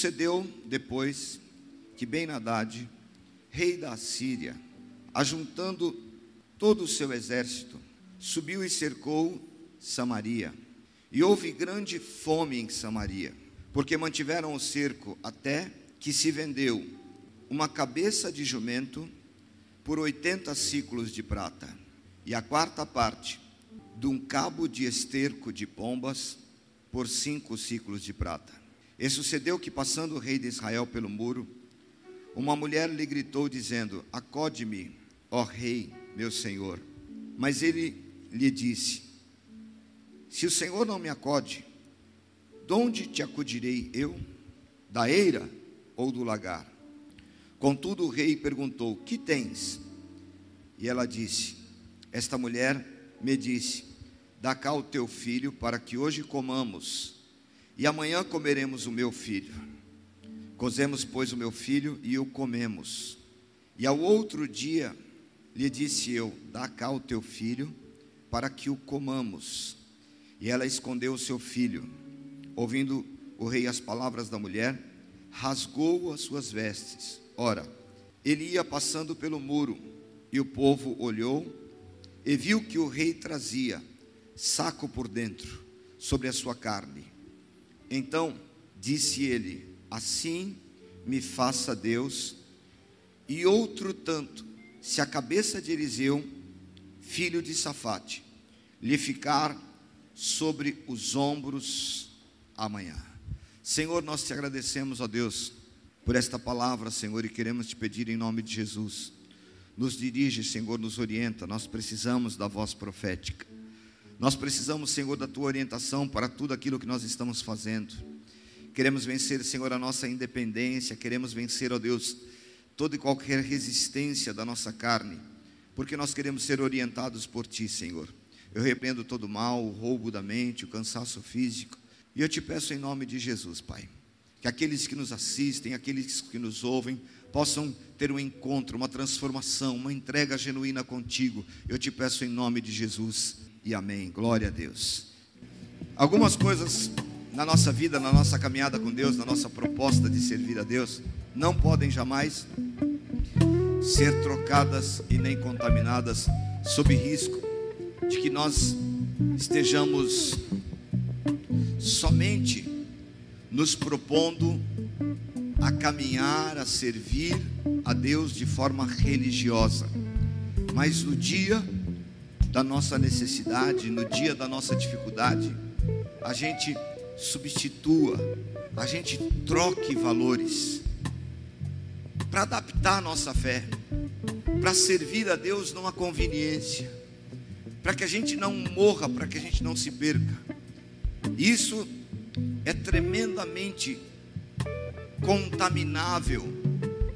Sucedeu depois que Ben-Hadad, rei da Síria, ajuntando todo o seu exército, subiu e cercou Samaria. E houve grande fome em Samaria, porque mantiveram o cerco até que se vendeu uma cabeça de jumento por 80 ciclos de prata, e a quarta parte de um cabo de esterco de pombas por cinco ciclos de prata. E sucedeu que, passando o rei de Israel pelo muro, uma mulher lhe gritou, dizendo: Acode-me, ó rei, meu senhor. Mas ele lhe disse: Se o senhor não me acode, de onde te acudirei eu? Da eira ou do lagar? Contudo, o rei perguntou: Que tens? E ela disse: Esta mulher me disse: Dá cá o teu filho, para que hoje comamos, e amanhã comeremos o meu filho. Cozemos, pois, o meu filho e o comemos. E ao outro dia lhe disse eu: Dá cá o teu filho, para que o comamos. E ela escondeu o seu filho. Ouvindo o rei as palavras da mulher, rasgou as suas vestes. Ora, ele ia passando pelo muro, e o povo olhou e viu que o rei trazia saco por dentro sobre a sua carne. Então disse ele: Assim me faça Deus, e outro tanto, se a cabeça de Eliseu, filho de Safate, lhe ficar sobre os ombros amanhã. Senhor, nós te agradecemos, ó Deus, por esta palavra, Senhor, e queremos te pedir em nome de Jesus. Nos dirige, Senhor, nos orienta. Nós precisamos da voz profética. Nós precisamos, Senhor, da tua orientação para tudo aquilo que nós estamos fazendo. Queremos vencer, Senhor, a nossa independência, queremos vencer, ó Deus, toda e qualquer resistência da nossa carne, porque nós queremos ser orientados por Ti, Senhor. Eu repreendo todo o mal, o roubo da mente, o cansaço físico, e eu te peço em nome de Jesus, Pai, que aqueles que nos assistem, aqueles que nos ouvem, possam ter um encontro, uma transformação, uma entrega genuína contigo. Eu te peço em nome de Jesus e amém. Glória a Deus. Algumas coisas na nossa vida, na nossa caminhada com Deus, na nossa proposta de servir a Deus, não podem jamais ser trocadas e nem contaminadas, sob risco de que nós estejamos somente nos propondo a caminhar, a servir a Deus de forma religiosa, mas no dia da nossa necessidade, no dia da nossa dificuldade, a gente substitua, a gente troque valores para adaptar a nossa fé, para servir a Deus numa conveniência, para que a gente não morra, para que a gente não se perca. Isso é tremendamente contaminável,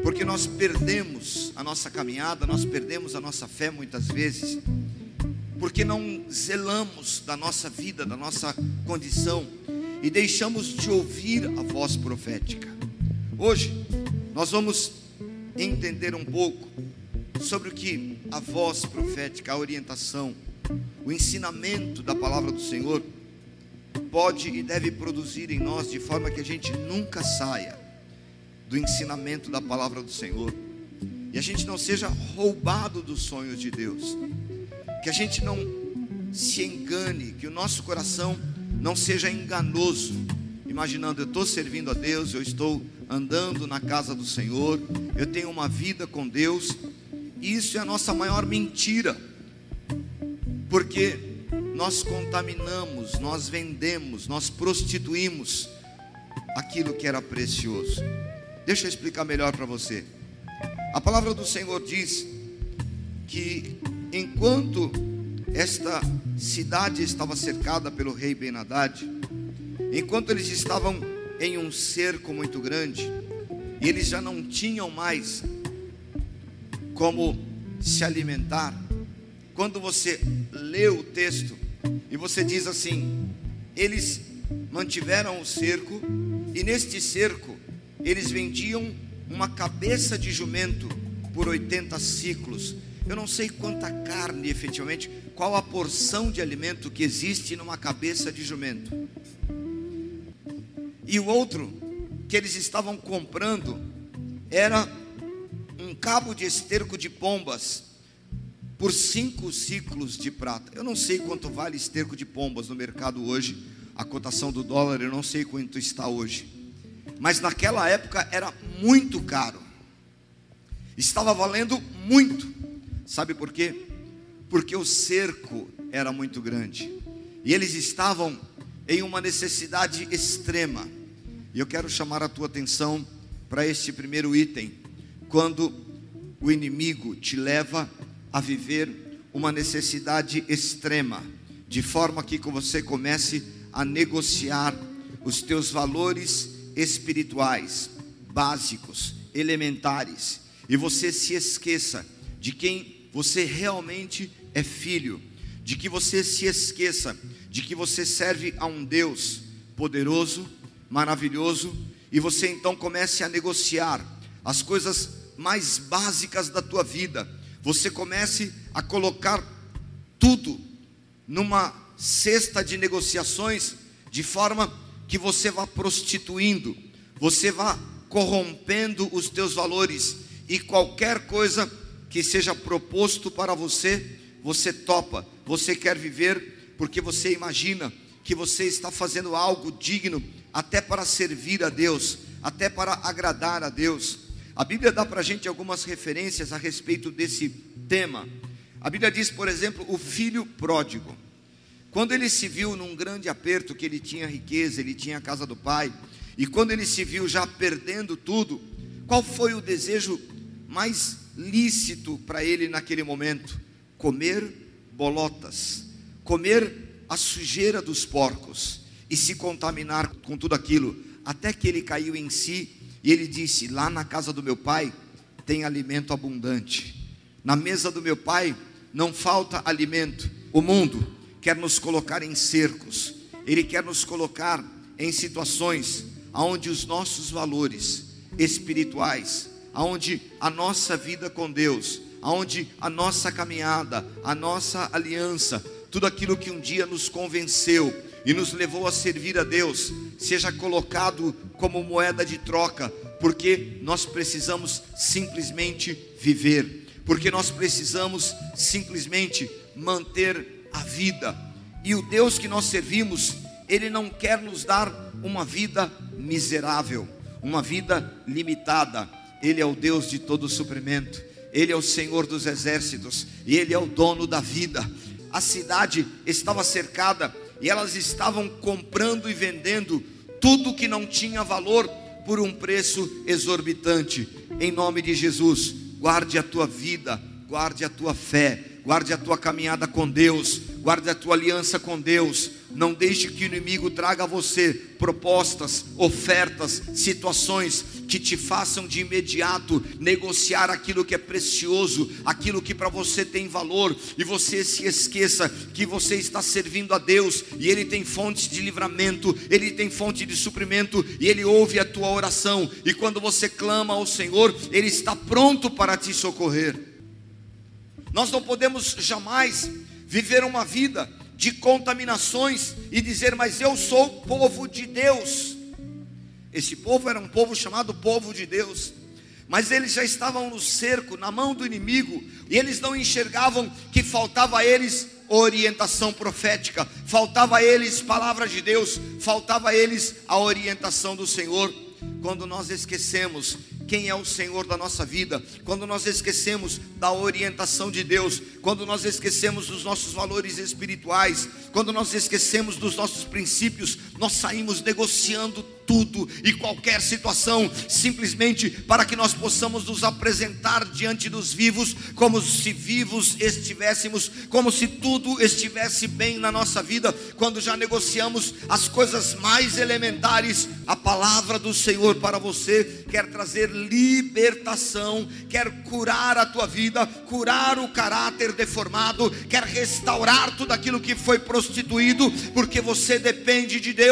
porque nós perdemos a nossa caminhada, nós perdemos a nossa fé muitas vezes, porque não zelamos da nossa vida, da nossa condição e deixamos de ouvir a voz profética. Hoje nós vamos entender um pouco sobre o que a voz profética, a orientação, o ensinamento da palavra do Senhor pode e deve produzir em nós de forma que a gente nunca saia do ensinamento da palavra do Senhor e a gente não seja roubado dos sonhos de Deus, que a gente não se engane, que o nosso coração não seja enganoso, imaginando eu estou servindo a Deus, eu estou andando na casa do Senhor, eu tenho uma vida com Deus, isso é a nossa maior mentira, porque nós contaminamos, nós vendemos, nós prostituímos aquilo que era precioso. Deixa eu explicar melhor para você. A palavra do Senhor diz que enquanto esta cidade estava cercada pelo rei Ben-Hadad, enquanto eles estavam em um cerco muito grande, e eles já não tinham mais como se alimentar. Quando você lê o texto e você diz assim: eles mantiveram o cerco, e neste cerco eles vendiam uma cabeça de jumento por 80 ciclos. Eu não sei quanta carne efetivamente, qual a porção de alimento que existe numa cabeça de jumento. E o outro que eles estavam comprando era um cabo de esterco de pombas por cinco ciclos de prata. Eu não sei quanto vale esterco de pombas no mercado hoje, a cotação do dólar eu não sei quanto está hoje, mas naquela época era muito caro, estava valendo muito, sabe por quê? Porque o cerco era muito grande e eles estavam em uma necessidade extrema. E eu quero chamar a tua atenção para este primeiro item, quando o inimigo te leva a viver uma necessidade extrema, de forma que você comece a negociar os teus valores espirituais básicos, elementares, e você se esqueça de quem você realmente é filho, de que você se esqueça de que você serve a um Deus poderoso, maravilhoso, e você então comece a negociar as coisas mais básicas da tua vida. Você comece a colocar tudo numa cesta de negociações, de forma que você vá prostituindo, você vá corrompendo os teus valores e qualquer coisa que seja proposto para você, você topa, você quer viver porque você imagina que você está fazendo algo digno até para servir a Deus, até para agradar a Deus. A Bíblia dá para a gente algumas referências a respeito desse tema. A Bíblia diz, por exemplo, o filho pródigo. Quando ele se viu num grande aperto, que ele tinha riqueza, ele tinha a casa do pai, e quando ele se viu já perdendo tudo, qual foi o desejo mais lícito para ele naquele momento? Comer bolotas, comer a sujeira dos porcos e se contaminar com tudo aquilo, até que ele caiu em si e ele disse: Lá na casa do meu pai tem alimento abundante, na mesa do meu pai não falta alimento. O mundo quer nos colocar em cercos, ele quer nos colocar em situações onde os nossos valores espirituais, aonde a nossa vida com Deus, aonde a nossa caminhada, a nossa aliança, tudo aquilo que um dia nos convenceu e nos levou a servir a Deus, seja colocado como moeda de troca, porque nós precisamos simplesmente viver, porque nós precisamos simplesmente manter a vida. E o Deus que nós servimos, Ele não quer nos dar uma vida miserável, uma vida limitada. Ele é o Deus de todo suprimento, Ele é o Senhor dos exércitos, e Ele é o dono da vida. A cidade estava cercada e elas estavam comprando e vendendo tudo que não tinha valor por um preço exorbitante. Em nome de Jesus, guarde a tua vida, guarde a tua fé, guarde a tua caminhada com Deus, guarde a tua aliança com Deus. Não deixe que o inimigo traga a você propostas, ofertas, situações que te façam de imediato negociar aquilo que é precioso, aquilo que para você tem valor, e você se esqueça que você está servindo a Deus e Ele tem fonte de livramento, Ele tem fonte de suprimento e Ele ouve a tua oração. E quando você clama ao Senhor, Ele está pronto para te socorrer. Nós não podemos jamais viver uma vida de contaminações e dizer, mas eu sou povo de Deus. Esse povo era um povo chamado povo de Deus, mas eles já estavam no cerco, na mão do inimigo, e eles não enxergavam que faltava a eles orientação profética, faltava a eles palavra de Deus, faltava a eles a orientação do Senhor. Quando nós esquecemos quem é o Senhor da nossa vida, quando nós esquecemos da orientação de Deus, quando nós esquecemos dos nossos valores espirituais, quando nós esquecemos dos nossos princípios, nós saímos negociando tudo e qualquer situação, simplesmente para que nós possamos nos apresentar diante dos vivos, como se vivos estivéssemos, como se tudo estivesse bem na nossa vida, quando já negociamos as coisas mais elementares, a palavra do Senhor para você quer trazer libertação, quer curar a tua vida, curar o caráter deformado, quer restaurar tudo aquilo que foi prostituído, porque você depende de Deus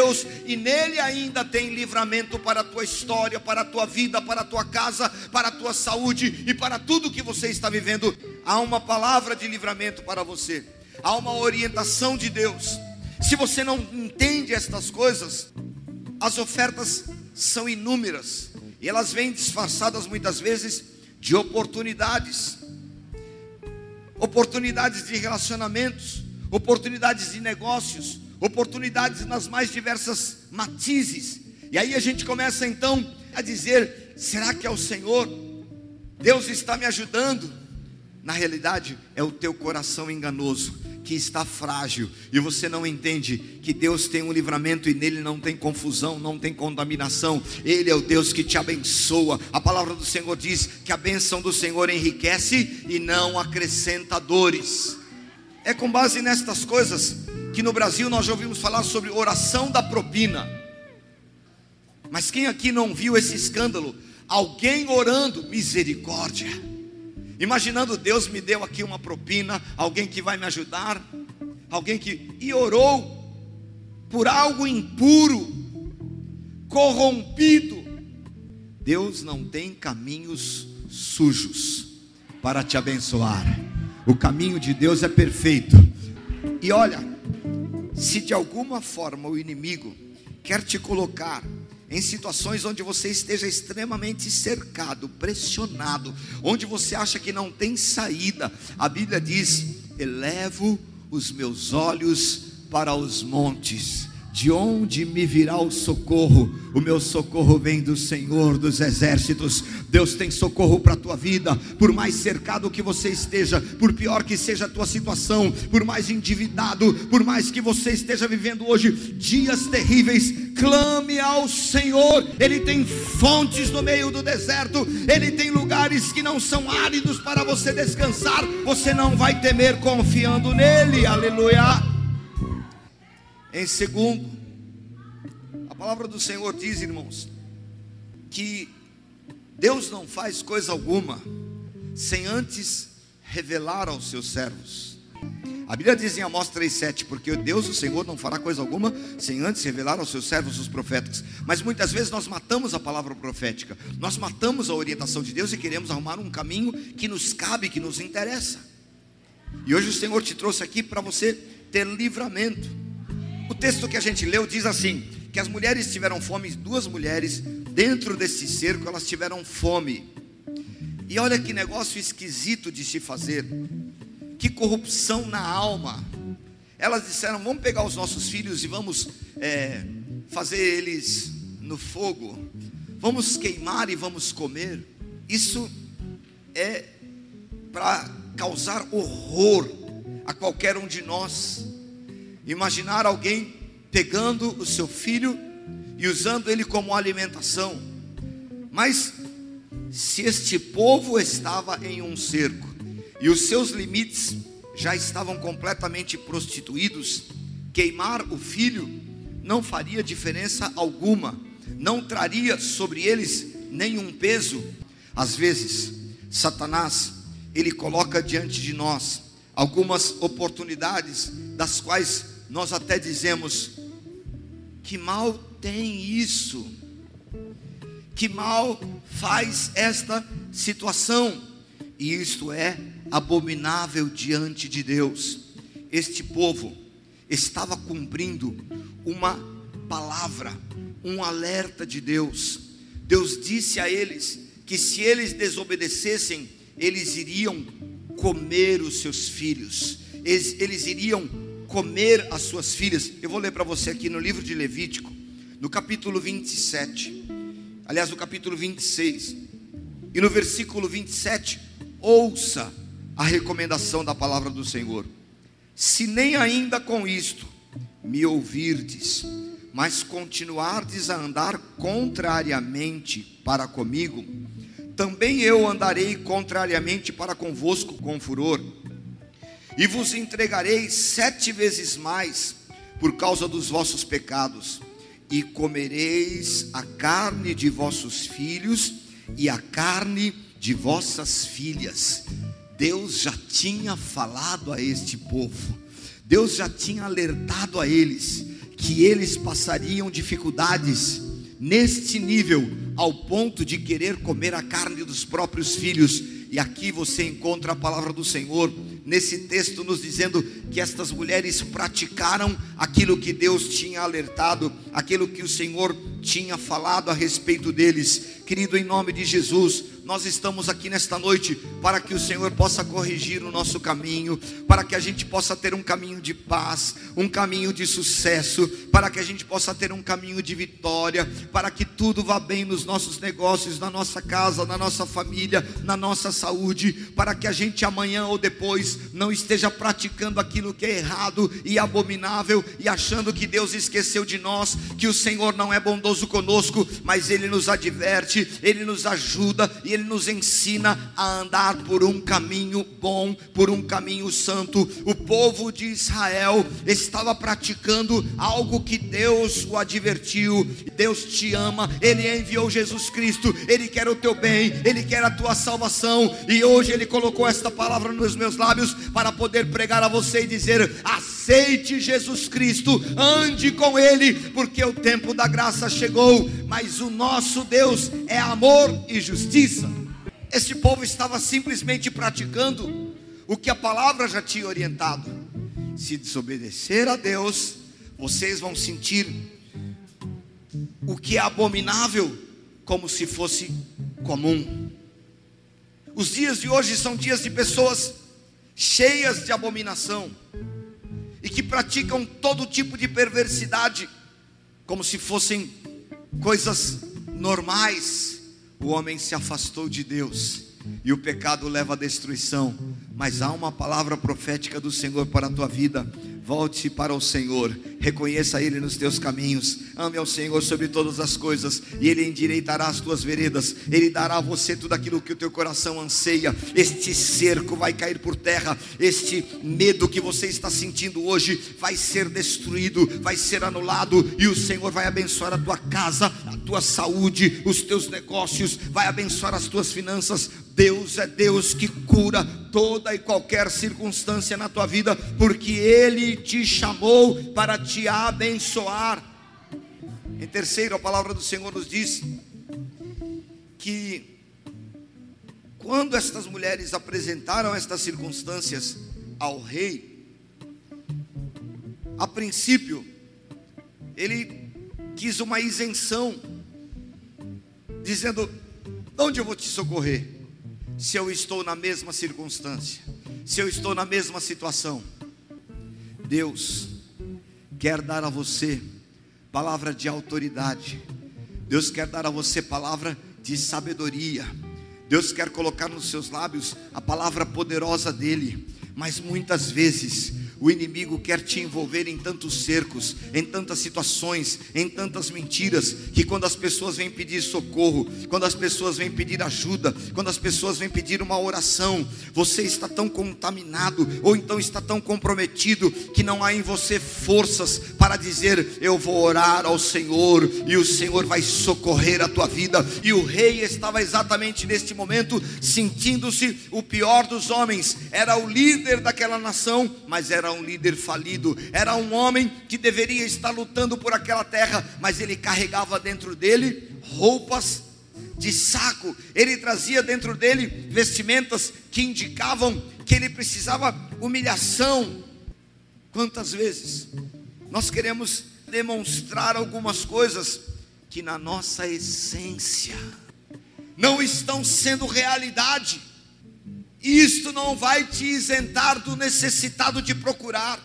e nele ainda tem livramento para a tua história, para a tua vida, para a tua casa, para a tua saúde e para tudo que você está vivendo. Há uma palavra de livramento para você, há uma orientação de Deus. Se você não entende estas coisas, as ofertas são inúmeras e elas vêm disfarçadas muitas vezes de oportunidades oportunidades de relacionamentos, oportunidades de negócios, oportunidades nas mais diversas matizes. E aí a gente começa então a dizer: será que é o Senhor? Deus está me ajudando? Na realidade, é o teu coração enganoso que está frágil e você não entende que Deus tem um livramento e nele não tem confusão, não tem contaminação. Ele é o Deus que te abençoa. A palavra do Senhor diz que a bênção do Senhor enriquece e não acrescenta dores. É com base nestas coisas que no Brasil nós já ouvimos falar sobre oração da propina. Mas quem aqui não viu esse escândalo? Alguém orando, misericórdia imaginando Deus me deu aqui uma propina, alguém que vai me ajudar, alguém que e orou por algo impuro, corrompido. Deus não tem caminhos sujos para te abençoar. O caminho de Deus é perfeito. E olha, se de alguma forma o inimigo quer te colocar em situações onde você esteja extremamente cercado, pressionado, onde você acha que não tem saída, a Bíblia diz: elevo os meus olhos para os montes de onde me virá o socorro? O meu socorro vem do Senhor dos exércitos. Deus tem socorro para a tua vida, por mais cercado que você esteja, por pior que seja a tua situação, por mais endividado, por mais que você esteja vivendo hoje dias terríveis, clame ao Senhor. Ele tem fontes no meio do deserto, ele tem lugares que não são áridos para você descansar. Você não vai temer confiando nele. Aleluia. Em segundo, a palavra do Senhor diz, irmãos, que Deus não faz coisa alguma sem antes revelar aos seus servos. A Bíblia diz em Amós 3,7: Porque Deus, o Senhor, não fará coisa alguma sem antes revelar aos seus servos, os profetas. Mas muitas vezes nós matamos a palavra profética, nós matamos a orientação de Deus e queremos arrumar um caminho que nos cabe, que nos interessa. E hoje o Senhor te trouxe aqui para você ter livramento. O texto que a gente leu diz assim: que as mulheres tiveram fome, duas mulheres dentro desse cerco, elas tiveram fome. E olha que negócio esquisito de se fazer, que corrupção na alma. Elas disseram: vamos pegar os nossos filhos e vamos é, fazer eles no fogo, vamos queimar e vamos comer. Isso é para causar horror a qualquer um de nós. Imaginar alguém pegando o seu filho e usando ele como alimentação. Mas se este povo estava em um cerco e os seus limites já estavam completamente prostituídos, queimar o filho não faria diferença alguma, não traria sobre eles nenhum peso. Às vezes, Satanás, ele coloca diante de nós algumas oportunidades das quais nós até dizemos: que mal tem isso? Que mal faz esta situação? E isto é abominável diante de Deus. Este povo estava cumprindo uma palavra, um alerta de Deus. Deus disse a eles que se eles desobedecessem, eles iriam comer os seus filhos, eles, eles iriam comer as suas filhas. Eu vou ler para você aqui no livro de Levítico, no capítulo 27, aliás, no capítulo 26, e no versículo 27, ouça a recomendação da palavra do Senhor. Se nem ainda com isto me ouvirdes, mas continuardes a andar contrariamente para comigo, também eu andarei contrariamente para convosco com furor e vos entregarei sete vezes mais por causa dos vossos pecados, e comereis a carne de vossos filhos e a carne de vossas filhas. Deus já tinha falado a este povo, Deus já tinha alertado a eles que eles passariam dificuldades neste nível, ao ponto de querer comer a carne dos próprios filhos. E aqui você encontra a palavra do Senhor nesse texto nos dizendo que estas mulheres praticaram aquilo que Deus tinha alertado, aquilo que o Senhor tinha falado a respeito deles. Querido, em nome de Jesus, nós estamos aqui nesta noite para que o Senhor possa corrigir o nosso caminho, para que a gente possa ter um caminho de paz, um caminho de sucesso, para que a gente possa ter um caminho de vitória, para que tudo vá bem nos nossos negócios, na nossa casa, na nossa família, na nossa saúde, para que a gente amanhã ou depois não esteja praticando aquilo que é errado e abominável e achando que Deus esqueceu de nós, que o Senhor não é bondoso conosco, mas Ele nos adverte, Ele nos ajuda ele nos ensina a andar por um caminho bom, por um caminho santo. O povo de Israel estava praticando algo que Deus o advertiu. Deus te ama, ele enviou Jesus Cristo, ele quer o teu bem, ele quer a tua salvação. E hoje ele colocou esta palavra nos meus lábios para poder pregar a você e dizer: aceite Jesus Cristo, ande com ele, porque o tempo da graça chegou. Mas o nosso Deus é amor e justiça. Este povo estava simplesmente praticando o que a palavra já tinha orientado. Se desobedecer a Deus, vocês vão sentir o que é abominável como se fosse comum. Os dias de hoje são dias de pessoas cheias de abominação e que praticam todo tipo de perversidade como se fossem coisas normais o homem se afastou de Deus e o pecado leva à destruição. Mas há uma palavra profética do Senhor para a tua vida. Volte para o Senhor, reconheça Ele nos teus caminhos, ame ao Senhor sobre todas as coisas, e Ele endireitará as tuas veredas, Ele dará a você tudo aquilo que o teu coração anseia. Este cerco vai cair por terra, este medo que você está sentindo hoje vai ser destruído, vai ser anulado, e o Senhor vai abençoar a tua casa, a tua saúde, os teus negócios, vai abençoar as tuas finanças. Deus é Deus que cura toda e qualquer circunstância na tua vida, porque Ele te chamou para te abençoar. Em terceiro, a palavra do Senhor nos diz que quando estas mulheres apresentaram estas circunstâncias ao rei, a princípio, ele quis uma isenção, dizendo: onde eu vou te socorrer? Se eu estou na mesma circunstância, se eu estou na mesma situação. Deus quer dar a você palavra de autoridade, Deus quer dar a você palavra de sabedoria, Deus quer colocar nos seus lábios a palavra poderosa dEle, mas muitas vezes o inimigo quer te envolver em tantos cercos, em tantas situações, em tantas mentiras, que quando as pessoas vêm pedir socorro, quando as pessoas vêm pedir ajuda, quando as pessoas vêm pedir uma oração, você está tão contaminado, ou então está tão comprometido, que não há em você forças para dizer: Eu vou orar ao Senhor, e o Senhor vai socorrer a tua vida. E o rei estava exatamente neste momento, sentindo-se o pior dos homens, era o líder daquela nação, mas era um líder falido, era um homem que deveria estar lutando por aquela terra, mas ele carregava dentro dele roupas de saco, ele trazia dentro dele vestimentas que indicavam que ele precisava humilhação. Quantas vezes nós queremos demonstrar algumas coisas que na nossa essência não estão sendo realidade? Isto não vai te isentar do necessitado de procurar.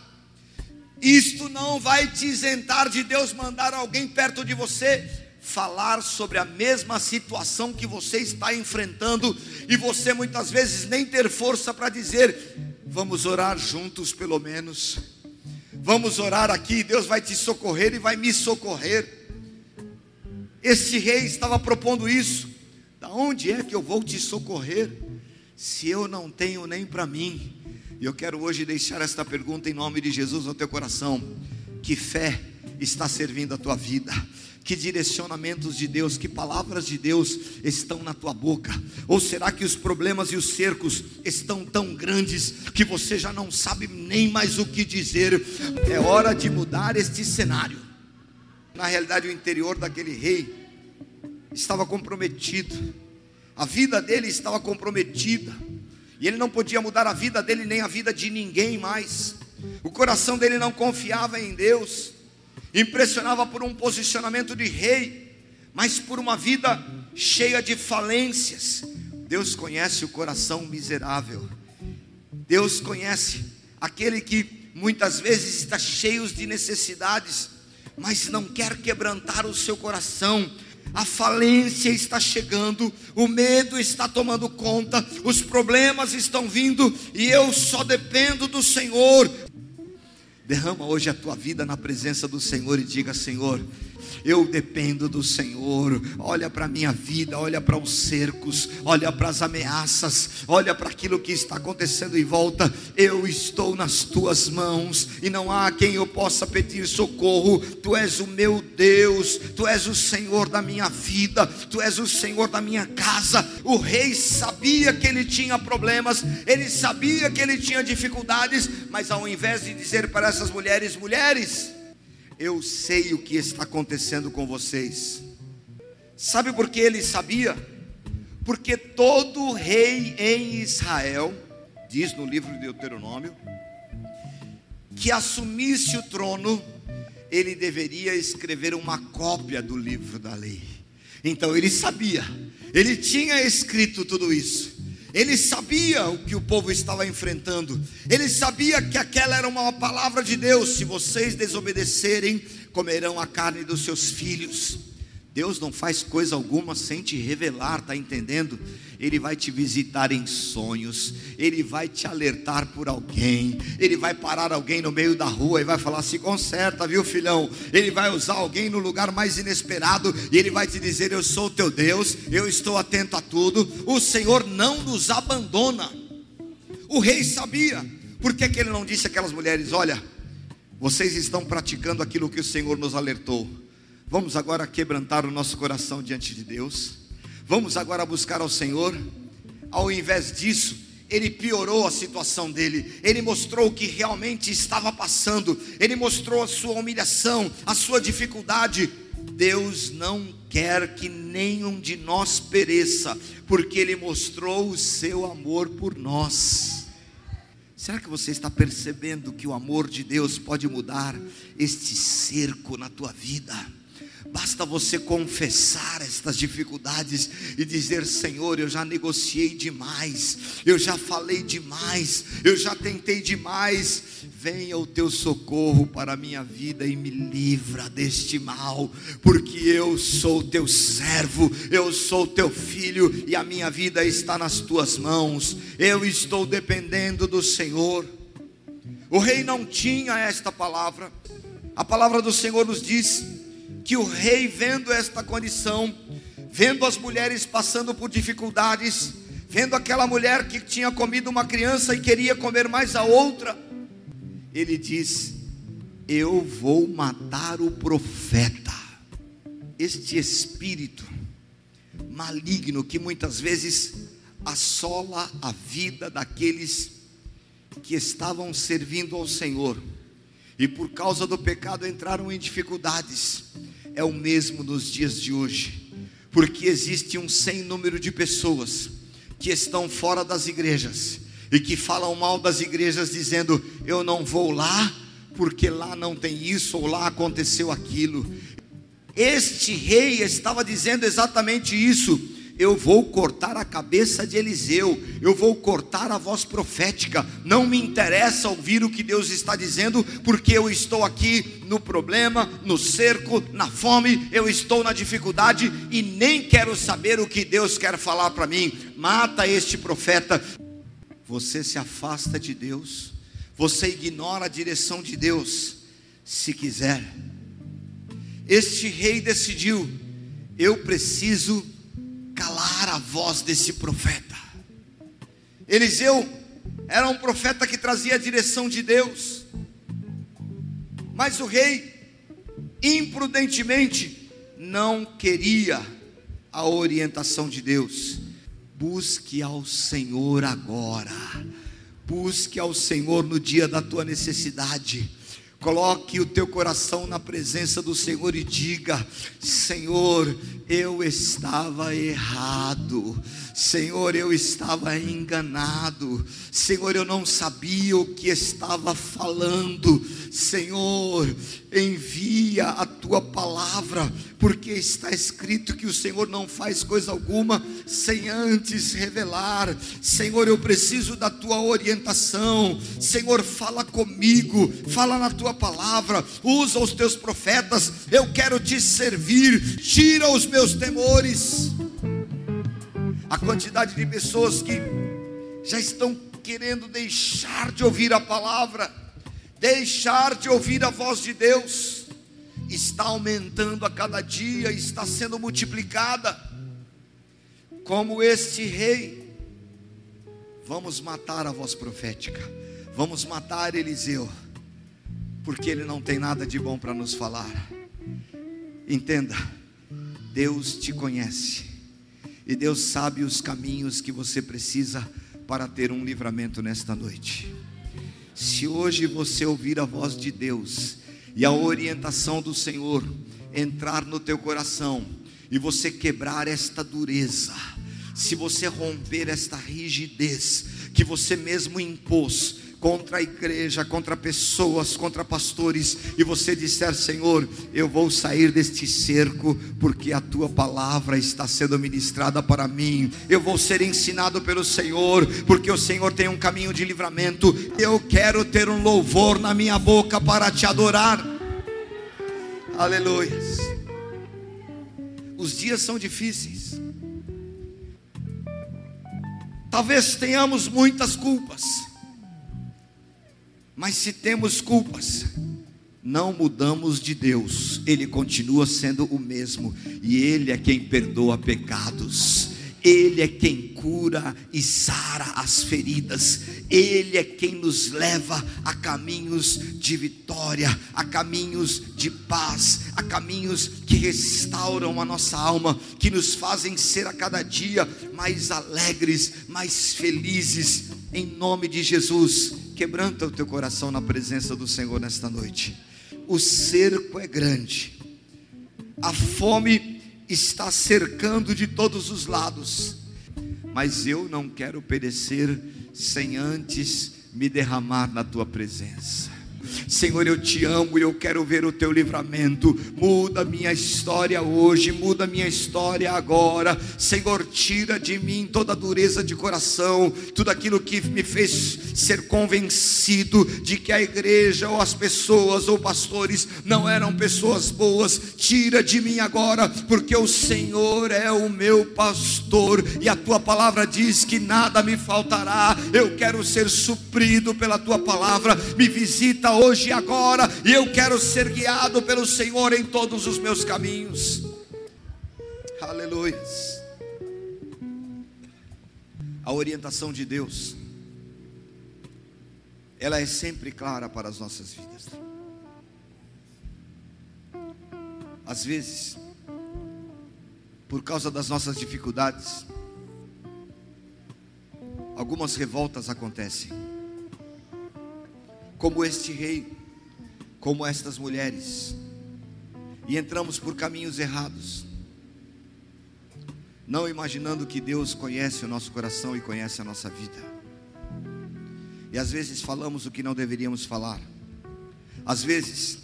Isto não vai te isentar de Deus mandar alguém perto de você falar sobre a mesma situação que você está enfrentando e você muitas vezes nem ter força para dizer: vamos orar juntos pelo menos. Vamos orar aqui, Deus vai te socorrer e vai me socorrer. Este rei estava propondo isso. Da onde é que eu vou te socorrer? Se eu não tenho nem para mim? E eu quero hoje deixar esta pergunta em nome de Jesus no teu coração: que fé está servindo a tua vida? Que direcionamentos de Deus, que palavras de Deus estão na tua boca? Ou será que os problemas e os cercos estão tão grandes que você já não sabe nem mais o que dizer? É hora de mudar este cenário. Na realidade, o interior daquele rei estava comprometido a vida dele estava comprometida. E ele não podia mudar a vida dele nem a vida de ninguém mais. O coração dele não confiava em Deus. Impressionava por um posicionamento de rei, mas por uma vida cheia de falências. Deus conhece o coração miserável. Deus conhece aquele que muitas vezes está cheio de necessidades, mas não quer quebrantar o seu coração a falência está chegando, o medo está tomando conta, os problemas estão vindo e eu só dependo do Senhor. Derrama hoje a tua vida na presença do Senhor e diga: Senhor, eu dependo do Senhor. Olha para a minha vida, olha para os cercos, olha para as ameaças, olha para aquilo que está acontecendo em volta. Eu estou nas tuas mãos e não há quem eu possa pedir socorro. Tu és o meu Deus, tu és o Senhor da minha vida, tu és o Senhor da minha casa. O rei sabia que ele tinha problemas, ele sabia que ele tinha dificuldades, mas ao invés de dizer para essas mulheres: mulheres, eu sei o que está acontecendo com vocês. Sabe por que ele sabia? Porque todo rei em Israel, diz no livro de Deuteronômio, que assumisse o trono, ele deveria escrever uma cópia do livro da lei. Então ele sabia, ele tinha escrito tudo isso. Ele sabia o que o povo estava enfrentando. Ele sabia que aquela era uma palavra de Deus. Se vocês desobedecerem, comerão a carne dos seus filhos. Deus não faz coisa alguma sem te revelar, tá entendendo? Ele vai te visitar em sonhos, ele vai te alertar por alguém, ele vai parar alguém no meio da rua e vai falar: se conserta, viu, filhão? Ele vai usar alguém no lugar mais inesperado e ele vai te dizer: Eu sou o teu Deus, eu estou atento a tudo. O Senhor não nos abandona. O rei sabia, por que, que ele não disse àquelas mulheres: Olha, vocês estão praticando aquilo que o Senhor nos alertou Vamos agora quebrantar o nosso coração diante de Deus. Vamos agora buscar ao Senhor. Ao invés disso, ele piorou a situação dele, ele mostrou o que realmente estava passando, ele mostrou a sua humilhação, a sua dificuldade. Deus não quer que nenhum de nós pereça, porque ele mostrou o seu amor por nós. Será que você está percebendo que o amor de Deus pode mudar este cerco na tua vida? Basta você confessar estas dificuldades e dizer: Senhor, eu já negociei demais, eu já falei demais, eu já tentei demais. Venha o teu socorro para a minha vida e me livra deste mal, porque eu sou teu servo, eu sou teu filho e a minha vida está nas tuas mãos. Eu estou dependendo do Senhor. O rei não tinha esta palavra, a palavra do Senhor nos diz que o rei, vendo esta condição, vendo as mulheres passando por dificuldades, vendo aquela mulher que tinha comido uma criança e queria comer mais a outra, ele diz: Eu vou matar o profeta. Este espírito maligno que muitas vezes assola a vida daqueles que estavam servindo ao Senhor e por causa do pecado entraram em dificuldades é o mesmo nos dias de hoje, porque existe um sem número de pessoas que estão fora das igrejas e que falam mal das igrejas, dizendo: Eu não vou lá, porque lá não tem isso ou lá aconteceu aquilo. Este rei estava dizendo exatamente isso eu vou cortar a cabeça de Eliseu, eu vou cortar a voz profética. Não me interessa ouvir o que Deus está dizendo, porque eu estou aqui no problema, no cerco, na fome, eu estou na dificuldade e nem quero saber o que Deus quer falar para mim. Mata este profeta. Você se afasta de Deus, você ignora a direção de Deus, se quiser. Este rei decidiu: eu preciso calar a voz desse profeta. Eliseu era um profeta que trazia a direção de Deus, mas o rei, imprudentemente, não queria a orientação de Deus. Busque ao Senhor agora, busque ao Senhor no dia da tua necessidade Coloque o teu coração na presença do Senhor e diga: Senhor, eu estava errado. Senhor, eu estava enganado. Senhor, eu não sabia o que estava falando. Senhor, envia a tua palavra, porque está escrito que o Senhor não faz coisa alguma sem antes revelar. Senhor, eu preciso da tua orientação. Senhor, fala comigo, fala na tua palavra, usa os teus profetas. Eu quero te servir. Tira os meus temores a quantidade de pessoas que já estão querendo deixar de ouvir a palavra, deixar de ouvir a voz de Deus, está aumentando a cada dia, está sendo multiplicada. Como este rei, vamos matar a voz profética, vamos matar Eliseu, porque ele não tem nada de bom para nos falar. Entenda, Deus te conhece. E Deus sabe os caminhos que você precisa para ter um livramento nesta noite. Se hoje você ouvir a voz de Deus e a orientação do Senhor entrar no teu coração e você quebrar esta dureza, se você romper esta rigidez que você mesmo impôs, contra a igreja, contra pessoas, contra pastores, e você disser: Senhor, eu vou sair deste cerco, porque a tua palavra está sendo ministrada para mim, eu vou ser ensinado pelo Senhor, porque o Senhor tem um caminho de livramento, eu quero ter um louvor na minha boca para te adorar. Aleluia. Os dias são difíceis. Talvez tenhamos muitas culpas. Mas se temos culpas, não mudamos de Deus, Ele continua sendo o mesmo, e Ele é quem perdoa pecados. Ele é quem cura e sara as feridas, Ele é quem nos leva a caminhos de vitória, a caminhos de paz, a caminhos que restauram a nossa alma, que nos fazem ser a cada dia mais alegres, mais felizes, em nome de Jesus. Quebranta o teu coração na presença do Senhor nesta noite. O cerco é grande, a fome está cercando de todos os lados, mas eu não quero perecer sem antes me derramar na tua presença. Senhor, eu te amo e eu quero ver o teu livramento. Muda minha história hoje, muda minha história agora. Senhor, tira de mim toda dureza de coração, tudo aquilo que me fez ser convencido de que a igreja ou as pessoas ou pastores não eram pessoas boas. Tira de mim agora, porque o Senhor é o meu pastor e a tua palavra diz que nada me faltará. Eu quero ser suprido pela tua palavra. Me visita hoje e agora, e eu quero ser guiado pelo Senhor em todos os meus caminhos. Aleluia. A orientação de Deus, ela é sempre clara para as nossas vidas. Às vezes, por causa das nossas dificuldades, algumas revoltas acontecem como este rei, como estas mulheres, e entramos por caminhos errados, não imaginando que Deus conhece o nosso coração e conhece a nossa vida. E às vezes falamos o que não deveríamos falar, às vezes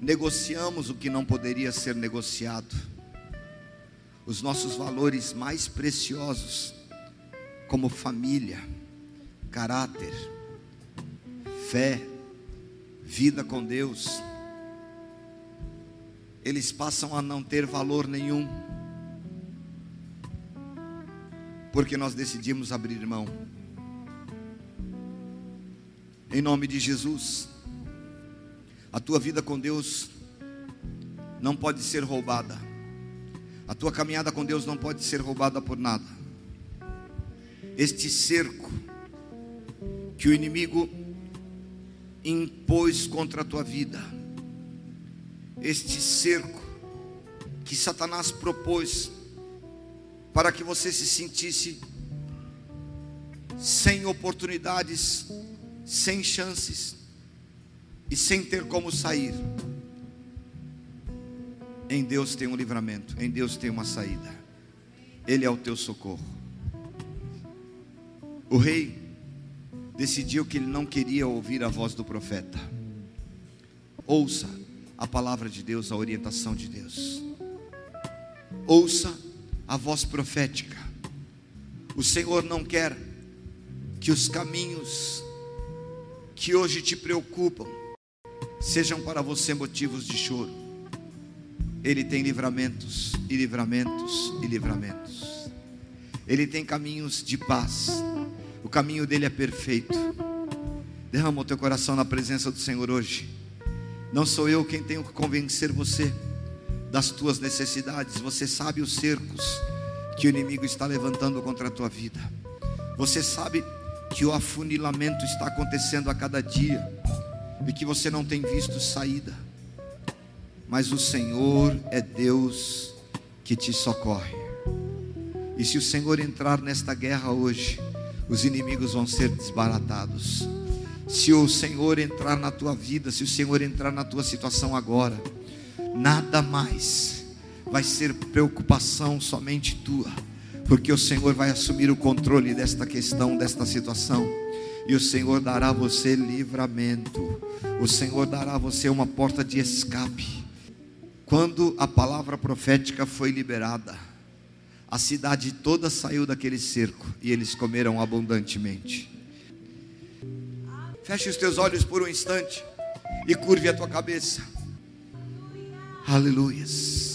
negociamos o que não poderia ser negociado, os nossos valores mais preciosos, como família, caráter, fé, vida com Deus, eles passam a não ter valor nenhum, porque nós decidimos abrir mão. Em nome de Jesus, a tua vida com Deus não pode ser roubada, a tua caminhada com Deus não pode ser roubada por nada. Este cerco que o inimigo impôs contra a tua vida, este cerco que Satanás propôs para que você se sentisse sem oportunidades, sem chances. e sem ter como sair, em Deus tem um livramento, em Deus tem uma saída. Ele é o teu socorro. O rei decidiu que ele não queria ouvir a voz do profeta. Ouça a palavra de Deus, a orientação de Deus. Ouça a voz profética. O Senhor não quer que os caminhos que hoje te preocupam sejam para você motivos de choro. Ele tem livramentos e livramentos e livramentos. Ele tem caminhos de paz. O caminho dele é perfeito. Derrama o teu coração na presença do Senhor hoje. Não sou eu quem tenho que convencer você das tuas necessidades. Você sabe os cercos que o inimigo está levantando contra a tua vida. Você sabe que o afunilamento está acontecendo a cada dia e que você não tem visto saída. Mas o Senhor é Deus que te socorre. E se o Senhor entrar nesta guerra hoje, os inimigos vão ser desbaratados. Se o Senhor entrar na tua vida, se o Senhor entrar na tua situação agora, nada mais vai ser preocupação somente tua, porque o Senhor vai assumir o controle desta questão, desta situação, e o Senhor dará a você livramento, o Senhor dará a você uma porta de escape. Quando a palavra profética foi liberada, a cidade toda saiu daquele cerco e eles comeram abundantemente. Feche os teus olhos por um instante e curve a tua cabeça. Aleluias.